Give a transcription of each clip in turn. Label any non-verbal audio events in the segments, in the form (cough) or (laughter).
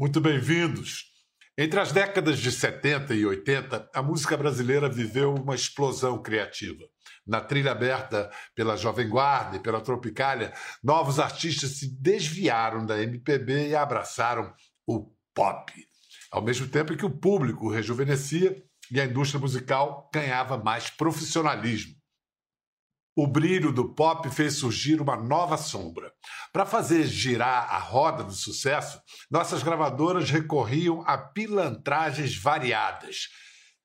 Muito bem-vindos. Entre as décadas de 70 e 80, a música brasileira viveu uma explosão criativa. Na trilha aberta pela Jovem Guarda e pela Tropicália, novos artistas se desviaram da MPB e abraçaram o pop. Ao mesmo tempo que o público rejuvenescia e a indústria musical ganhava mais profissionalismo. O brilho do pop fez surgir uma nova sombra. Para fazer girar a roda do sucesso, nossas gravadoras recorriam a pilantragens variadas.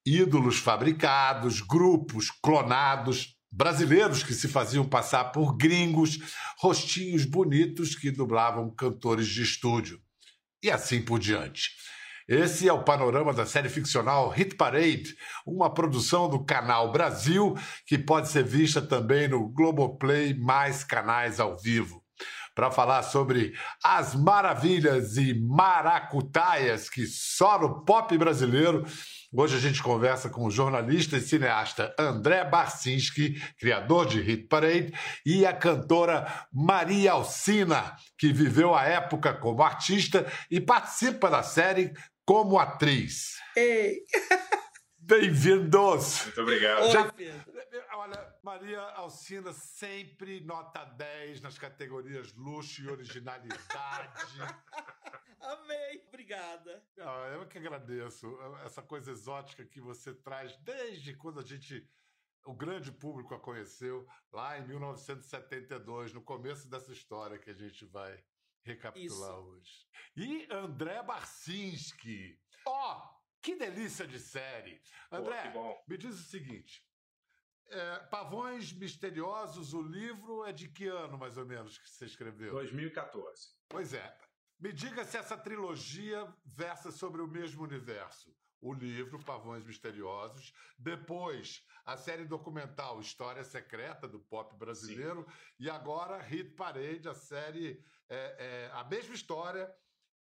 Ídolos fabricados, grupos clonados, brasileiros que se faziam passar por gringos, rostinhos bonitos que dublavam cantores de estúdio. E assim por diante. Esse é o panorama da série ficcional Hit Parade, uma produção do Canal Brasil, que pode ser vista também no Globoplay, mais canais ao vivo. Para falar sobre as maravilhas e maracutaias que só no pop brasileiro, hoje a gente conversa com o jornalista e cineasta André Barcinski, criador de Hit Parade, e a cantora Maria Alcina, que viveu a época como artista e participa da série como atriz. Ei! (laughs) Bem-vindos! Muito obrigado. Oi, Já-. Olha, Maria Alcina sempre nota 10 nas categorias luxo e originalidade. (laughs) Amei. Obrigada. Ah, eu que agradeço essa coisa exótica que você traz desde quando a gente, o grande público a conheceu, lá em 1972, no começo dessa história que a gente vai recapitular Isso. hoje. E André Barcinski. Ó, que delícia de série. Pô, André, bom. me diz o seguinte. é, Pavões Misteriosos, o livro é de que ano, mais ou menos, que você escreveu? 2014. Pois é. Me diga se essa trilogia versa sobre o mesmo universo. O livro Pavões Misteriosos, depois a série documental História Secreta do Pop Brasileiro e agora Hit Parade, a série é, é, a mesma história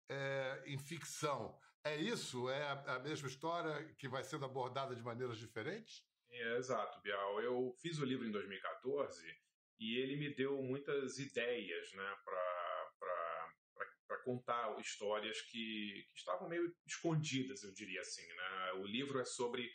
é, em ficção. É isso? É a, a mesma história que vai sendo abordada de maneiras diferentes? É, exato, Bial. Eu fiz o livro em 2014 e ele me deu muitas ideias né, para contar histórias que, que estavam meio escondidas, eu diria assim. Né? O livro é sobre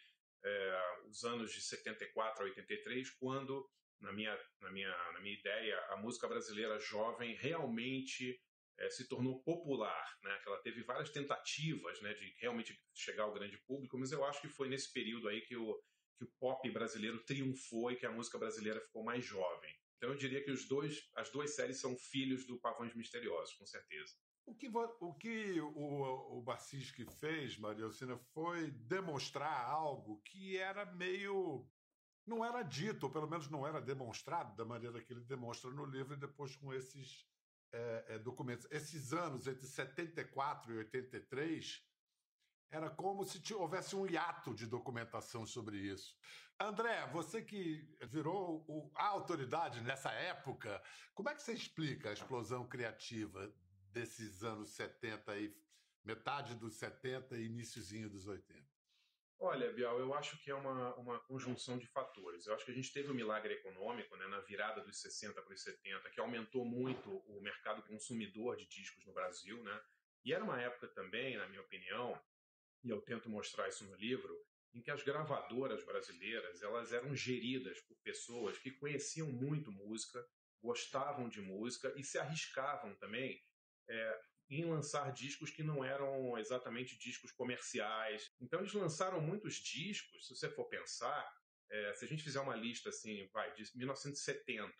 é, os anos de 74 a 83, quando, na minha, na, minha, na minha ideia, a música brasileira jovem realmente é, se tornou popular, né? Que ela teve várias tentativas, né, de realmente chegar ao grande público, mas eu acho que foi nesse período aí que o, que o pop brasileiro triunfou e que a música brasileira ficou mais jovem. Então eu diria que os dois, as duas séries são filhos do Pavões Misteriosos, com certeza. O que, o, que o, o Bacischi fez, Maria Alcina, foi demonstrar algo que era meio. Não era dito, ou pelo menos não era demonstrado da maneira que ele demonstra no livro e depois com esses é, é, documentos. Esses anos entre 74 e 83 era como se houvesse um hiato de documentação sobre isso. André, você que virou o- a autoridade nessa época, como é que você explica a explosão criativa desses anos 70 e metade dos 70 e iníciozinho dos 80? Olha, Bial, eu acho que é uma, uma conjunção de fatores. Eu acho que a gente teve um milagre econômico né, na virada dos 60 para os 70, que aumentou muito o mercado consumidor de discos no Brasil. Né? E era uma época também, na minha opinião, e eu tento mostrar isso no livro, em que as gravadoras brasileiras elas eram geridas por pessoas que conheciam muito música, gostavam de música e se arriscavam também é, em lançar discos que não eram exatamente discos comerciais. Então eles lançaram muitos discos, se você for pensar, é, se a gente fizer uma lista assim, vai, de 1970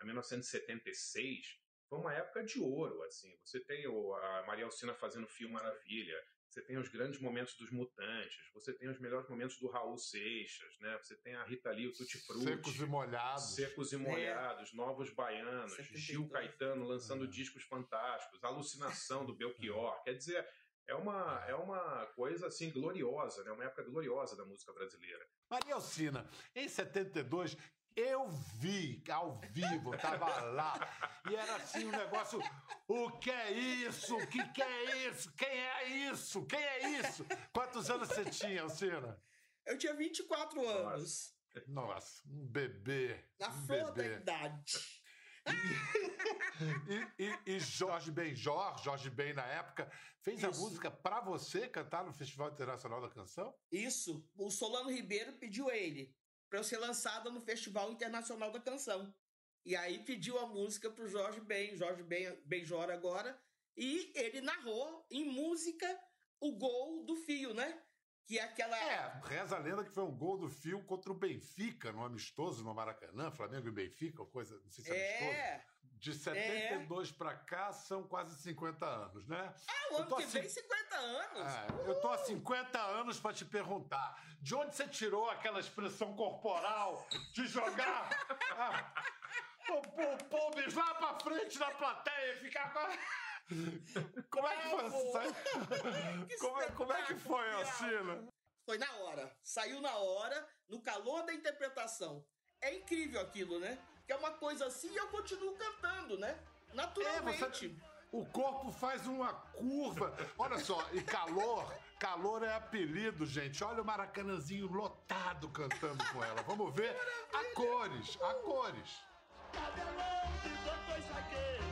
a 1976, foi uma época de ouro, assim. Você tem o, a Maria Alcina fazendo Fio Maravilha, você tem os grandes momentos dos Mutantes, você tem os melhores momentos do Raul Seixas, né? Você tem a Rita Lee, o Tutti Frutti. Secos e molhados. Secos e Molhados, Novos Baianos, 72. Gil Caetano lançando É. discos fantásticos, Alucinação do Belchior. Quer dizer, é uma, é uma coisa assim gloriosa, né? Uma época gloriosa da música brasileira. Maria Alcina, em 72, eu vi ao vivo, tava lá, e era assim um negócio. O que é isso? O que, que é isso? Quem é isso? Quem é isso? Quantos anos você tinha, Alcina? Eu tinha 24 anos. Nossa, um bebê. Na um flor da bebê. idade. E, e, e Jorge Benjor, Jorge Ben na época, fez a Isso. música pra você cantar no Festival Internacional da Canção? Isso. O Solano Ribeiro pediu a ele para eu ser lançada no Festival Internacional da Canção. E aí pediu a música pro Jorge Ben, Jorge Ben, Benjora agora, e ele narrou em música o gol do Fio, né? Que é aquela É, reza a lenda que foi um gol do Fio contra o Benfica, no amistoso no Maracanã, Flamengo e Benfica, coisa, não sei se é amistoso. É. De 72 pra cá são quase 50 anos, né? Ah, o ano que vem, 50 anos. É, eu tô há 50 anos pra te perguntar, de onde você tirou aquela expressão corporal de jogar ah, o, Pobres lá pra frente da plateia e ficar com a... (laughs) Como é que foi essa... (laughs) Como é, como é que foi, Alcina? Foi na hora. Saiu na hora, no calor da interpretação. É incrível aquilo, né? Que é uma coisa assim e eu continuo cantando, né? Naturalmente. É, você- O corpo faz uma curva. Olha só, e calor, calor é apelido, gente. Olha o Maracanãzinho lotado cantando com ela. Vamos ver a cores, a cores. Cabelão de dois zagueiros,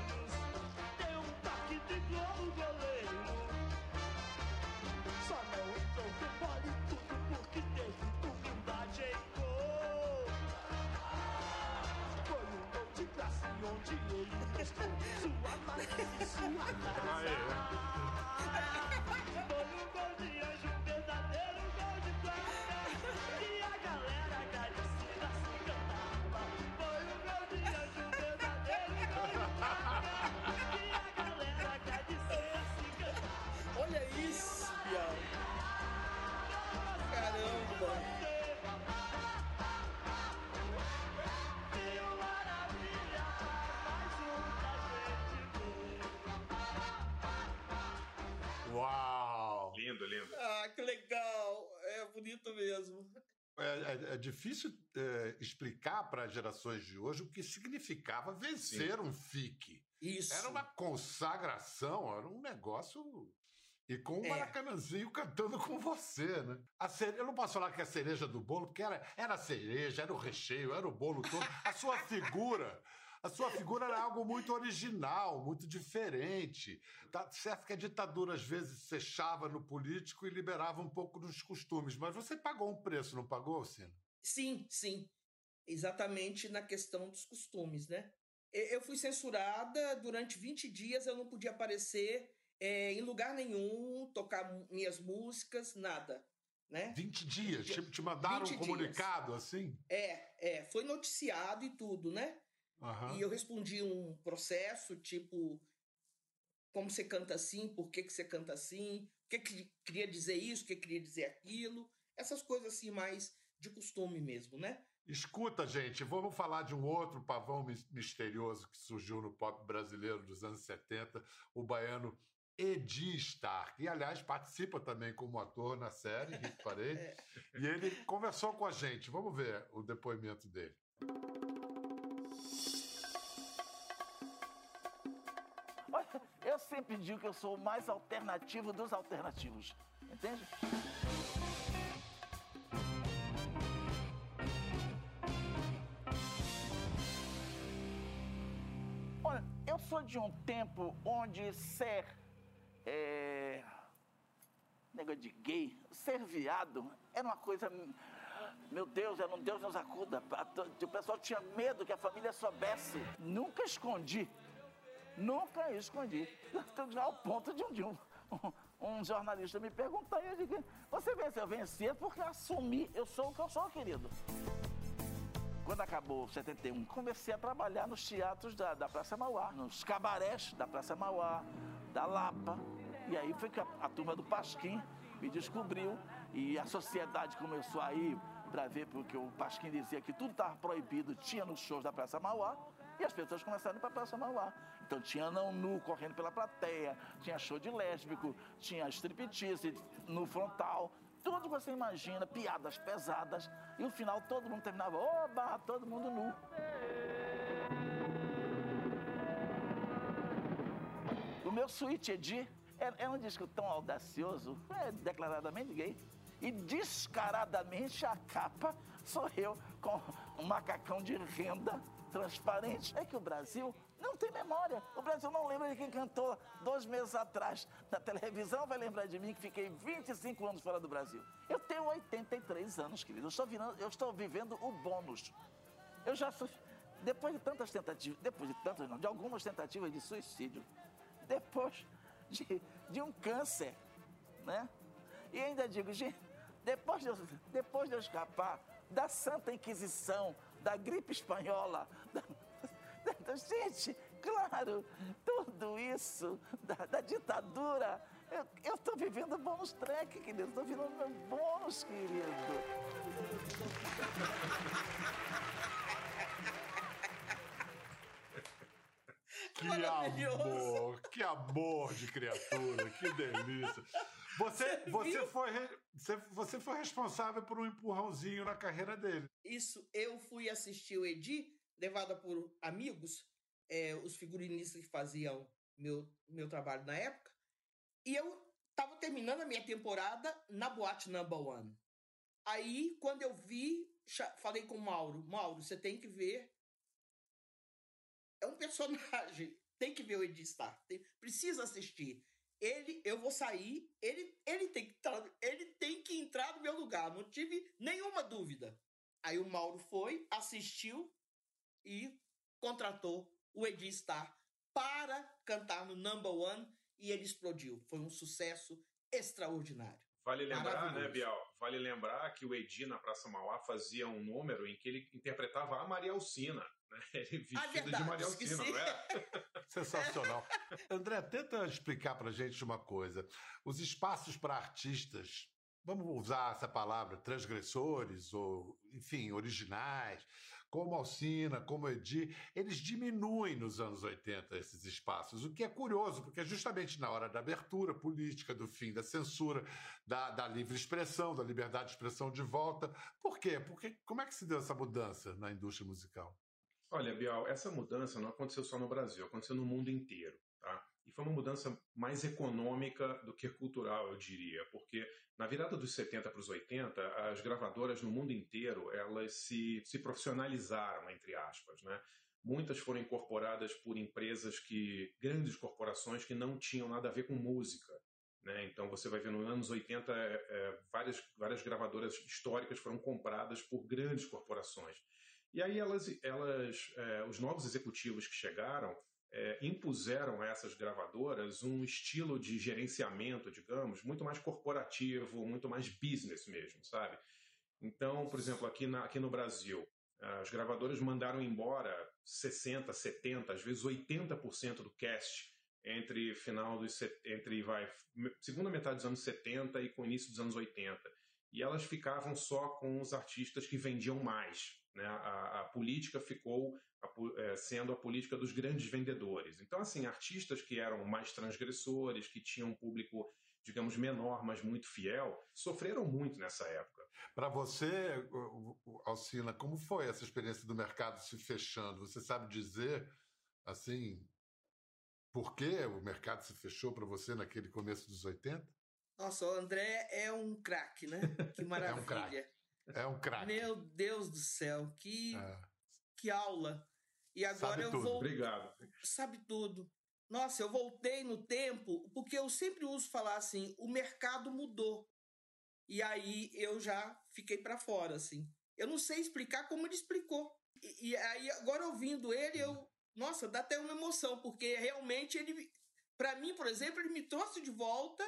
ele (laughs) bonito mesmo. É, é- é difícil é, explicar para as gerações de hoje o que significava vencer um FIC. Isso. Era uma consagração, era um negócio. E com o É. Maracanãzinho cantando com você, né? A cere... Eu não posso falar que é a cereja do bolo, porque era, era a cereja, era o recheio, era o bolo todo. A sua figura. (laughs) A sua figura era algo muito original, muito diferente. Tá certo que a ditadura às vezes fechava no político e liberava um pouco dos costumes, mas você pagou um preço, não pagou, Cino? Sim, sim. Exatamente na questão dos costumes, né? Eu fui censurada durante 20 dias, eu não podia aparecer eh, em lugar nenhum, tocar minhas músicas, nada, né? 20 dias, te, te mandaram 20 um dias. comunicado assim? É, é, foi noticiado e tudo, né? Aham. E eu respondi um processo, tipo, como você canta assim, por que, que você canta assim, o que, que queria dizer isso, o que queria dizer aquilo, essas coisas assim mais de costume mesmo, né? Escuta, gente, vamos falar de um outro pavão mis- misterioso que surgiu no pop brasileiro dos anos 70, o baiano Edi Stark. E, aliás, participa também como ator na série, (laughs) Hit Parade. É. E ele conversou com a gente. Vamos ver o depoimento dele. Sempre digo que eu sou o mais alternativo dos alternativos. Entende? Olha, eu sou de um tempo onde ser. É, negócio de gay, ser viado era uma coisa. Meu Deus, era um Deus nos acuda. O pessoal tinha medo que a família soubesse. Nunca escondi. Nunca escondi. (laughs) Ao ponto de um, um, um jornalista me perguntar e eu digo, você venceu? Eu venci porque assumi, eu sou o que eu sou, querido. Quando acabou 71, comecei a trabalhar nos teatros da, da Praça Mauá, nos cabarés da Praça Mauá, da Lapa. E aí foi que a, a turma do Pasquim me descobriu e a sociedade começou a ir para ver, porque o Pasquim dizia que tudo estava proibido, tinha nos shows da Praça Mauá. E as pessoas começaram a ir para a Praça Mauá. Então tinha não nu correndo pela plateia, tinha show de lésbico, tinha striptease no frontal, tudo que você imagina, piadas pesadas. E no final todo mundo terminava, oba, todo mundo nu. O meu suíte Edi é, é um disco tão audacioso, é declaradamente gay. E descaradamente a capa sou eu com um macacão de renda, transparente. É que o Brasil não tem memória. O Brasil não lembra de quem cantou dois meses atrás na televisão, vai lembrar de mim que fiquei 25 anos fora do Brasil. Eu tenho 83 anos, querido. Eu estou, virando, eu estou vivendo o bônus. Eu já sou. Depois de tantas tentativas, depois de tantas, não, de algumas tentativas de suicídio, depois de, de um câncer, né? E ainda digo, gente, depois de, eu, depois de eu escapar da Santa Inquisição, da gripe espanhola, da, da, gente, claro, tudo isso, da, da ditadura, eu estou vivendo bônus track, querido, estou vivendo meu bônus, querido. Que amor, que amor de criatura, que delícia. Você, você, foi, você, você foi responsável por um empurrãozinho na carreira dele. Isso, eu fui assistir o Edi, levada por amigos, é, os figurinistas que faziam meu, meu trabalho na época, e eu estava terminando a minha temporada na boate Number One. Aí, quando eu vi, falei com o Mauro, Mauro, você tem que ver é um personagem. (laughs) Tem que ver o Edi Star. Tem, precisa assistir. Ele, eu vou sair, ele, ele, tem que entrar, ele tem que entrar no meu lugar. Não tive nenhuma dúvida. Aí o Mauro foi, assistiu e contratou o Edi Star para cantar no Number One e ele explodiu. Foi um sucesso extraordinário. Vale lembrar, né, Bial? Vale lembrar que o Edi na Praça Mauá fazia um número em que ele interpretava a Maria Alcina. Né? (laughs) Ele vestido verdade, de Maria Alcina, não é? (laughs) Sensacional. André, tenta explicar pra gente uma coisa. Os espaços para artistas, vamos usar essa palavra, transgressores, ou, enfim, originais, como Alcina, como Edi, eles diminuem nos anos 80 esses espaços, o que é curioso, porque é justamente na hora da abertura política, do fim da censura, da, da livre expressão, da liberdade de expressão de volta. Por quê? Porque como é que se deu essa mudança na indústria musical? Olha, Bial, essa mudança não aconteceu só no Brasil, aconteceu no mundo inteiro, tá? E foi uma mudança mais econômica do que cultural, eu diria, porque na virada dos 70 para os 80, as gravadoras no mundo inteiro, elas se, se profissionalizaram, entre aspas, né? Muitas foram incorporadas por empresas que, grandes corporações que não tinham nada a ver com música, né? Então você vai ver nos anos 80 é, é, várias, várias gravadoras históricas foram compradas por grandes corporações. E aí elas, elas é, os novos executivos que chegaram é, impuseram a essas gravadoras um estilo de gerenciamento, digamos, muito mais corporativo, muito mais business mesmo, sabe? Então, por exemplo, aqui, na, aqui no Brasil, as gravadoras mandaram embora 60, 70, às vezes 80% do cast entre final dos entre vai segunda metade dos anos 70 e com início dos anos 80 e elas ficavam só com os artistas que vendiam mais. Né? A, a política ficou a, é, sendo a política dos grandes vendedores. Então, assim, artistas que eram mais transgressores, que tinham um público, digamos, menor, mas muito fiel, sofreram muito nessa época. Para você, Alcina, como foi essa experiência do mercado se fechando? Você sabe dizer, assim, por que o mercado se fechou para você naquele começo dos 80? Nossa, o André é um craque, né? Que maravilha. (laughs) é um craque. É um craque. Meu Deus do céu, que, é. que aula. E agora Sabe eu vou. Obrigado. Sabe tudo. Nossa, eu voltei no tempo, porque eu sempre uso falar assim: o mercado mudou. E aí eu já fiquei para fora, assim. Eu não sei explicar como ele explicou. E, e aí, agora ouvindo ele, eu. Nossa, dá até uma emoção, porque realmente ele. Para mim, por exemplo, ele me trouxe de volta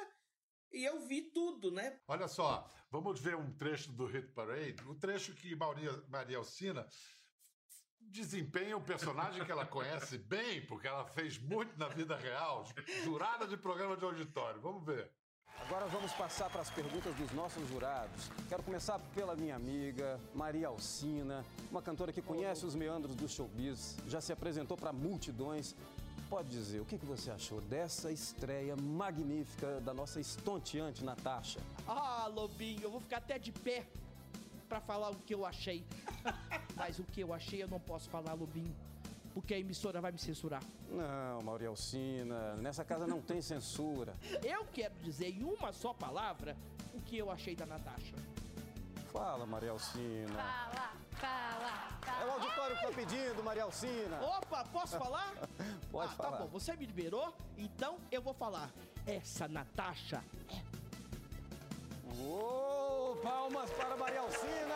e eu vi tudo, né? Olha só, vamos ver um trecho do Hit Parade, o um trecho que Maria, Maria Alcina desempenha um personagem que ela conhece (laughs) bem, porque ela fez muito na vida real, jurada de programa de auditório. Vamos ver. Agora vamos passar para as perguntas dos nossos jurados. Quero começar pela minha amiga Maria Alcina, uma cantora que conhece os meandros do showbiz, já se apresentou para multidões pode dizer o que, que você achou dessa estreia magnífica da nossa estonteante Natasha? Ah, Lobinho, eu vou ficar até de pé para falar o que eu achei. (laughs) Mas o que eu achei eu não posso falar, Lobinho. Porque a emissora vai me censurar. Não, Maria Alcina, nessa casa não tem censura. (laughs) Eu quero dizer em uma só palavra o que eu achei da Natasha. Fala, Maria Alcina. Fala, É o que tá pedindo, Maria Alcina. Opa, posso falar? (laughs) Pode ah, falar. Tá bom, você me liberou, então eu vou falar. Essa Natasha é Ô, palmas para Maria Alcina!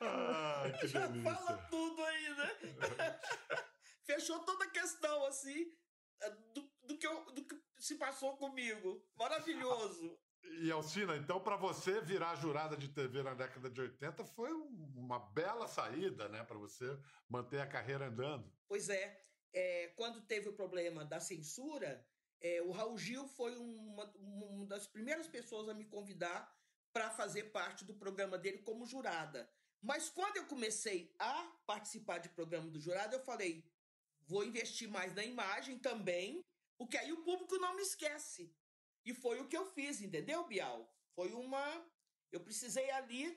Ai, que Já delícia. fala tudo aí, né? (laughs) Fechou toda a questão, assim, do, do que eu- do que se passou comigo. Maravilhoso. E Alcina, então para você virar jurada de TV na década de 80 foi um- uma bela saída, né? Para você manter a carreira andando. Pois é, é, quando teve o problema da censura, é, o Raul Gil foi uma, uma das primeiras pessoas a me convidar para fazer parte do programa dele como jurada. Mas quando eu comecei a participar de programa do jurado, eu falei: vou investir mais na imagem também, porque aí o público não me esquece. E foi o que eu fiz, entendeu, Bial? Foi uma. Eu precisei ali,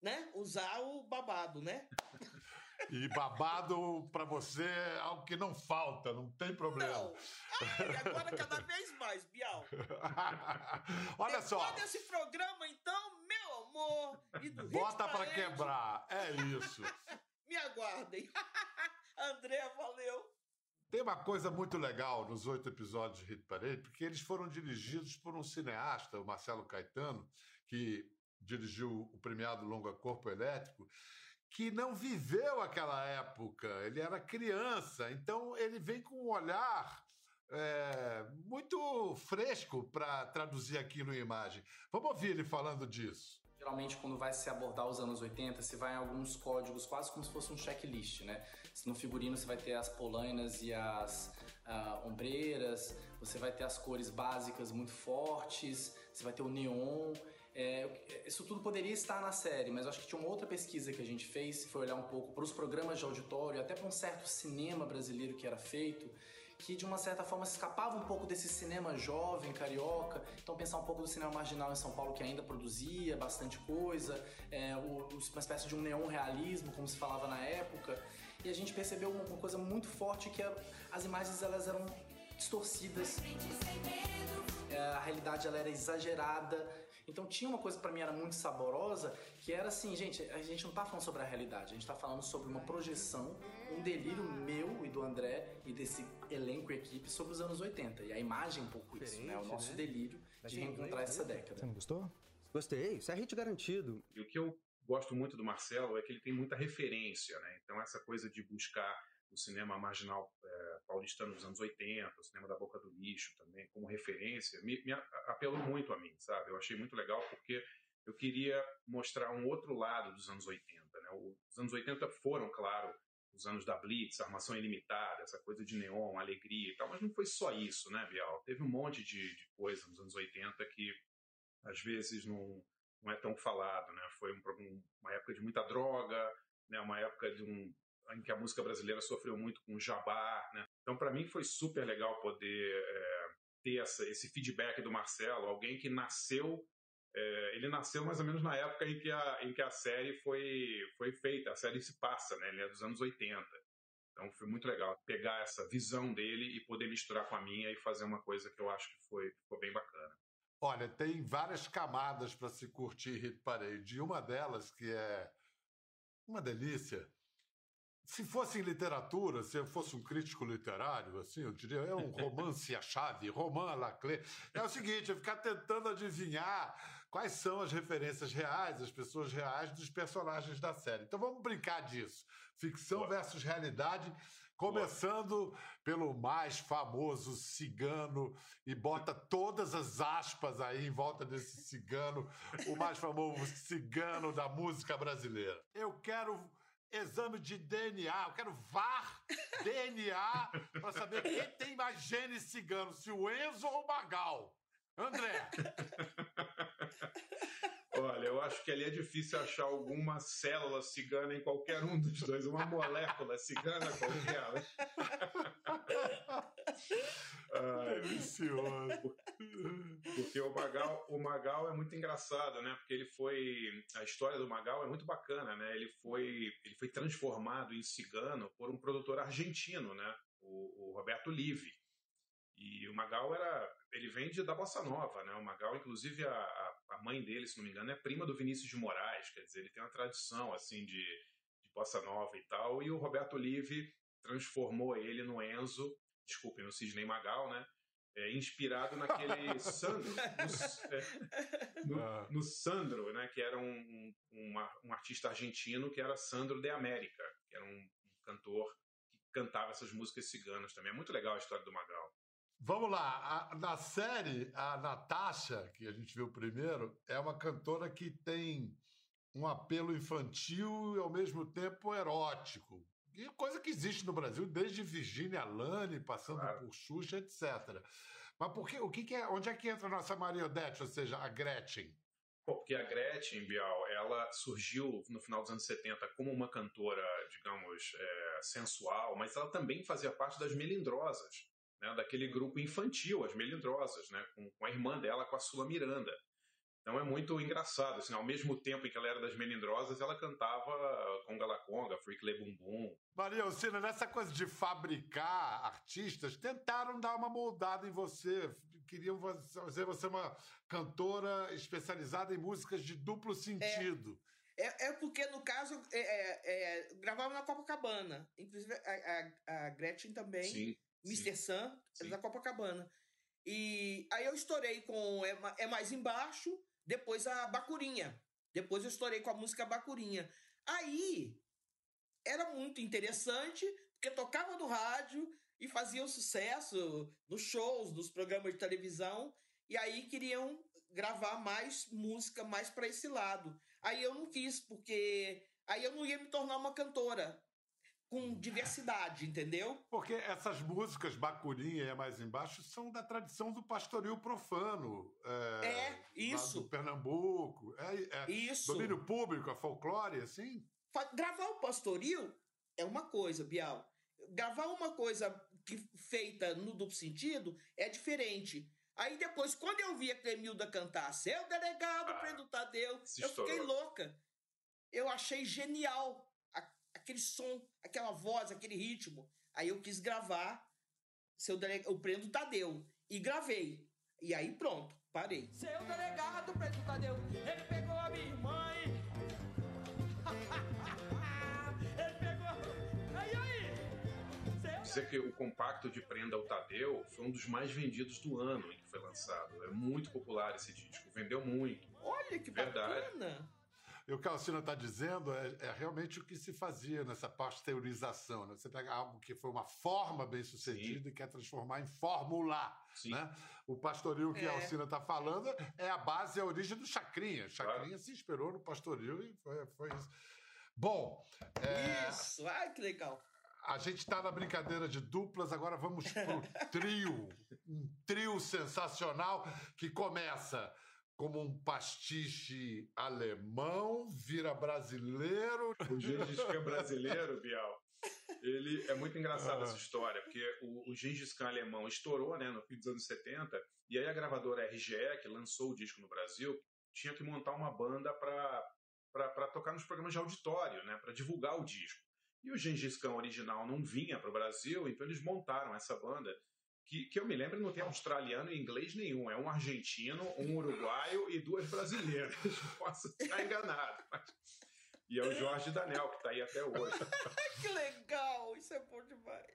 né, usar o babado, né? (laughs) E babado para você é algo que não falta, não tem problema. Não. Ai, agora cada vez mais, Bial. (laughs) Olha só, Depois desse programa, então, meu amor, e do bota para quebrar. É isso. (laughs) Me aguardem. André, valeu. Tem uma coisa muito legal nos oito episódios de Hit Parade, porque eles foram dirigidos por um cineasta, o Marcelo Caetano, que dirigiu o premiado Longa Corpo Elétrico, que não viveu aquela época. Ele era criança, então ele vem com um olhar é, muito fresco para traduzir aquilo em imagem. Vamos ouvir ele falando disso. Geralmente, quando vai se abordar os anos 80, se vai em alguns códigos, quase como se fosse um checklist, né? No figurino você vai ter as polainas e as ah, ombreiras, você vai ter as cores básicas muito fortes, você vai ter o neon. É, isso tudo poderia estar na série, mas eu acho que tinha uma outra pesquisa que a gente fez, foi olhar um pouco para os programas de auditório, até para um certo cinema brasileiro que era feito, que de uma certa forma escapava um pouco desse cinema jovem, carioca. Então pensar um pouco do cinema marginal em São Paulo que ainda produzia bastante coisa, é, uma espécie de um neon realismo, como se falava na época. E a gente percebeu uma, coisa muito forte que era- as imagens elas eram distorcidas, é, a realidade ela era exagerada. Então tinha uma coisa que pra mim era muito saborosa, que era assim, gente, a gente não tá falando sobre a realidade, a gente tá falando sobre uma projeção, um delírio meu e do André e desse elenco e equipe sobre os anos 80. E a imagem é um pouco isso, né? O Diferente, nosso né? delírio de reencontrar essa década. Você não gostou? Gostei, isso é hit garantido. E o que eu gosto muito do Marcelo é que ele tem muita referência, né? Então essa coisa de buscar o cinema marginal é, paulistano dos anos 80, o cinema da Boca do Lixo também, como referência, me, me apelou muito a mim, sabe? Eu achei muito legal porque eu queria mostrar um outro lado dos anos 80, né? Os anos 80 foram, claro, os anos da Blitz, Armação Ilimitada, essa coisa de neon, alegria e tal, mas não foi só isso, né, Bial? Teve um monte de, de coisa nos anos 80 que às vezes não, não é tão falado, né? Foi um- uma época de muita droga, né? Uma época de um em que a música brasileira sofreu muito com o jabá, né? Então, para mim foi super legal poder é, ter essa, esse feedback do Marcelo, alguém que nasceu é, ele nasceu mais ou menos na época em que a, em que a série foi, foi feita. A série se passa, né? Ele é dos anos 80. Então foi muito legal pegar essa visão dele e poder misturar com a minha e fazer uma coisa que eu acho que foi, ficou bem bacana. Olha, tem várias camadas para se curtir Hit Parade. E uma delas, que é uma delícia. Se fosse em literatura, se eu fosse um crítico literário, assim, eu diria, é um romance à chave, Roman Laclé. É o seguinte, é ficar tentando adivinhar quais são as referências reais, as pessoas reais dos personagens da série. Então vamos brincar disso. Ficção versus realidade, começando pelo mais famoso cigano e bota todas as aspas aí em volta desse cigano, o mais famoso cigano da música brasileira. Eu quero exame de DNA, eu quero VAR DNA para saber quem tem mais gene cigano, se o Enzo ou o Magal. André, Olha, eu acho que ali é difícil achar alguma célula cigana em qualquer um dos dois, uma molécula cigana qualquer. Ai, delicioso. Porque o Magal, o Magal é muito engraçado, né? Porque ele foi. A história do Magal é muito bacana, né? Ele foi, ele foi transformado em cigano por um produtor argentino, né? O, o Roberto Live. E o Magal era. Ele vem de, da Bossa Nova, né? O Magal, inclusive, a, a, a mãe dele, se não me engano, é prima do Vinícius de Moraes, quer dizer, ele tem uma tradição assim de, de bossa nova e tal, e o Roberto Olive transformou ele no Enzo, desculpem, no Sidney Magal, né? É, inspirado naquele (laughs) Sandro, no, é, no, Ah. no Sandro, né? Que era um, um, um artista argentino que era Sandro de América, que era um, um cantor que cantava essas músicas ciganas também. É muito legal a história do Magal. Vamos lá, a- na série, a Natasha, que a gente viu primeiro, é uma cantora que tem um apelo infantil e ao mesmo tempo erótico. E coisa que existe no Brasil desde Virginia Lane, passando Claro. por Xuxa, etc. Mas por que, o que, que é, onde é que entra a nossa Maria Odete, ou seja, a Gretchen? Porque a Gretchen Bial, ela surgiu no final dos anos 70 como uma cantora, digamos, é, sensual, mas ela também fazia parte das Melindrosas, né, daquele grupo infantil, as Melindrosas, né, com, com a irmã dela, com a Sula Miranda. Então é muito engraçado, assim, ao mesmo tempo em que ela era das Melindrosas, ela cantava Conga La Conga, Freak Le Bum Bum. Maria Alcina, nessa coisa de fabricar artistas, tentaram dar uma moldada em você. Queriam fazer você uma cantora especializada em músicas de duplo sentido. É, é porque, no caso, é, é, é, gravava na Copacabana. Inclusive, a, a- a Gretchen também, Sim, Mr. Sam, é Sim. da Copacabana. E aí eu estourei com é, é Mais Embaixo, depois a Bacurinha. Depois eu estourei com a música Bacurinha. Aí era muito interessante, porque tocava no rádio e fazia um sucesso nos shows, nos programas de televisão, e aí queriam gravar mais música mais para esse lado. Aí eu não quis, porque aí eu não ia me tornar uma cantora com diversidade, entendeu? Porque essas músicas Bacurinha e é mais embaixo são da tradição do pastoril profano. É, É, isso. Do Pernambuco. É, é Isso. domínio público, a folclore, assim. Gravar o pastoril é uma coisa, Bial. Gravar uma coisa que, feita no duplo sentido é diferente. Aí depois, quando eu vi a Clemilda cantar Seu Delegado, Ah, Prendo Tadeu, eu fiquei estourou. louca. Eu achei genial aquele som, aquela voz, aquele ritmo. Aí eu quis gravar Seu Delegado, o Prendo Tadeu. E gravei. E aí pronto, parei. Seu delegado, preto Tadeu, ele pegou a minha mãe. (laughs) ele pegou. Aí, aí. Seu Dizer que o compacto de Prenda o Tadeu foi um dos mais vendidos do ano em que foi lançado. É muito popular esse disco, vendeu muito. Olha que Verdade. bacana. E o que a Alcina está dizendo é, é realmente o que se fazia nessa pasteurização. Né? Você pega algo que foi uma forma bem sucedida e quer transformar em fórmula. Sim. Né? O pastoril que É. a Alcina está falando é a base, é a origem do Chacrinha. Chacrinha Claro. se inspirou no pastoril e foi, foi isso. Bom, é, Isso, ai que legal. a gente está na brincadeira de duplas, agora vamos pro (laughs) trio. Um trio sensacional que começa como um pastiche alemão, vira brasileiro. O Gengis Khan brasileiro, Bial, ele é muito engraçado Ah. essa história, porque o, o Gengis Khan alemão estourou né, no fim dos anos 70, e aí a gravadora RGE, que lançou o disco no Brasil, tinha que montar uma banda para tocar nos programas de auditório, né, para divulgar o disco. E o Gengis Khan original não vinha para o Brasil, então eles montaram essa banda, que, que eu me lembro não tem australiano e inglês nenhum, é um argentino, um uruguaio e duas brasileiras. (laughs) Posso estar enganado, mas... E é o Jorge Danel, que está aí até hoje. (laughs) Que legal, isso é bom demais.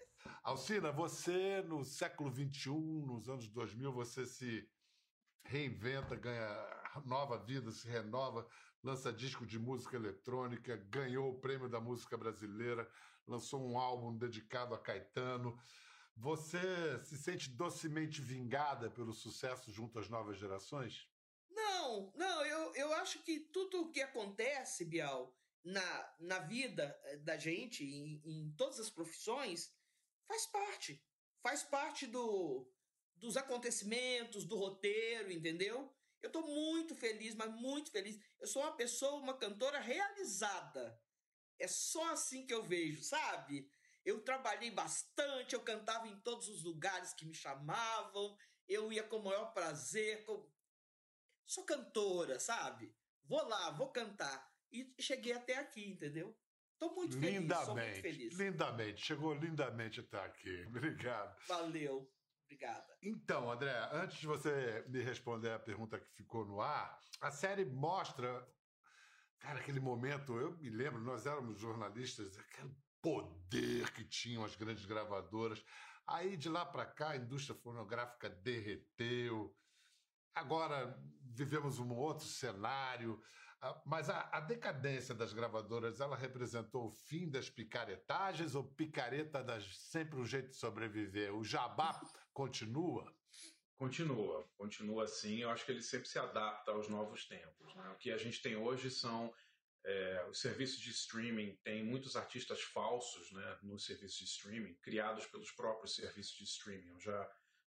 Alcina, você no século XXI, nos anos 2000, você se reinventa, ganha nova vida, se renova, lança disco de música eletrônica, ganhou o prêmio da música brasileira, lançou um álbum dedicado a Caetano. Você se sente docemente vingada pelo sucesso junto às novas gerações? Não, não, eu, eu acho que tudo o que acontece, Bial, na, na vida eh, da gente, em, em todas as profissões, faz parte. Faz parte do, dos acontecimentos, do roteiro, entendeu? Eu tô muito feliz, mas muito feliz. Eu sou uma pessoa, uma cantora realizada. É só assim que eu vejo, sabe? Eu trabalhei bastante, eu cantava em todos os lugares que me chamavam, eu ia com o maior prazer. Com... Sou cantora, sabe? Vou lá, vou cantar. E cheguei até aqui, entendeu? Tô muito feliz, sou muito lindamente, feliz. lindamente. Chegou lindamente até aqui. (laughs) Obrigado. Valeu. Obrigada. Então, André, antes de você me responder a pergunta que ficou no ar, a série mostra, cara, aquele momento, eu me lembro, nós éramos jornalistas, aquele poder que tinham as grandes gravadoras. Aí de lá para cá a indústria fonográfica derreteu. Agora vivemos um outro cenário. Ah, Mas a, a decadência das gravadoras, ela representou o fim das picaretagens ou picareta das sempre um jeito de sobreviver? O jabá (laughs) continua? Continua, continua assim. Eu acho que ele sempre se adapta aos novos tempos. né? O que a gente tem hoje são é, os serviços de streaming. Tem muitos artistas falsos né, nos serviços de streaming, criados pelos próprios serviços de streaming. Eu já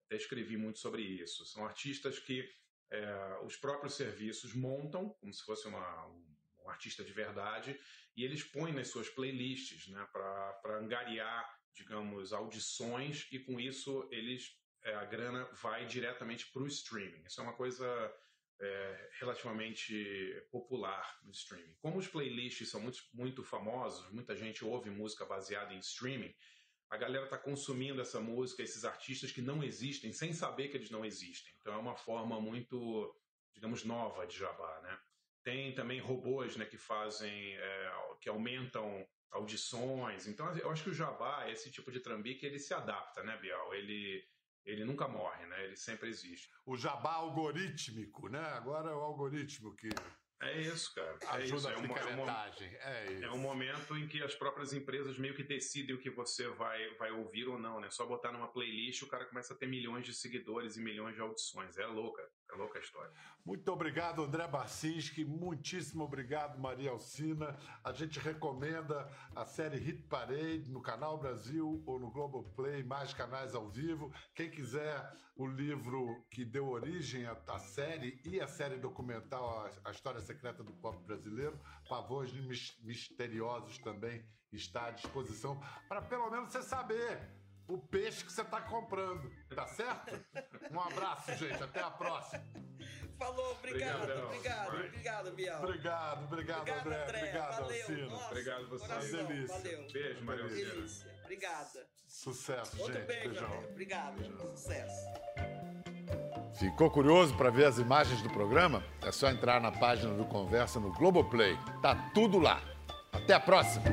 até escrevi muito sobre isso. São artistas que é, os próprios serviços montam, como se fosse uma, um, um artista de verdade, e eles põem nas suas playlists né, para angariar, digamos, audições, e com isso eles é, a grana vai diretamente para o streaming. Isso é uma coisa é, relativamente popular no streaming. Como os playlists são muito, muito famosos, muita gente ouve música baseada em streaming, a galera está consumindo essa música, esses artistas que não existem, sem saber que eles não existem. Então é uma forma muito, digamos, nova de jabá, né? Tem também robôs, né, que fazem, é, que aumentam audições. Então eu acho que o jabá, esse tipo de trambique, ele se adapta, né, Bial? Ele ele nunca morre, né? Ele sempre existe. O jabá algorítmico, né? Agora é o algoritmo que É isso, cara. É ajuda isso. a É um, é, um, picaretagem. É isso. é um momento em que as próprias empresas meio que decidem o que você vai, vai ouvir ou não, né? Só botar numa playlist o cara começa a ter milhões de seguidores e milhões de audições. É louca. É louca a história. Muito obrigado, André Barcinski. Muitíssimo obrigado, Maria Alcina. A gente recomenda a série Hit Parade no Canal Brasil ou no Globoplay, mais canais ao vivo. Quem quiser o livro que deu origem à, à série e a série documental A, a História Secreta do Pop Brasileiro, Pavões Mis- Misteriosos também está à disposição para pelo menos você saber o peixe que você está comprando. Tá certo? Um abraço, gente. Até a próxima. Falou, obrigado, obrigado, Vai. obrigado, Bial. Obrigado, obrigado, Obrigado, André. André. Obrigado, Valeu. Alcino. Nossa, Obrigado você. coração, Delícia. Valeu. Beijo, Maria. Delícia. Obrigada. Sucesso, Outro gente. beijo, Beijão. André. Obrigado. Sucesso. Ficou curioso para ver as imagens do programa? É só entrar na página do Conversa no Globoplay. Tá tudo lá. Até a próxima.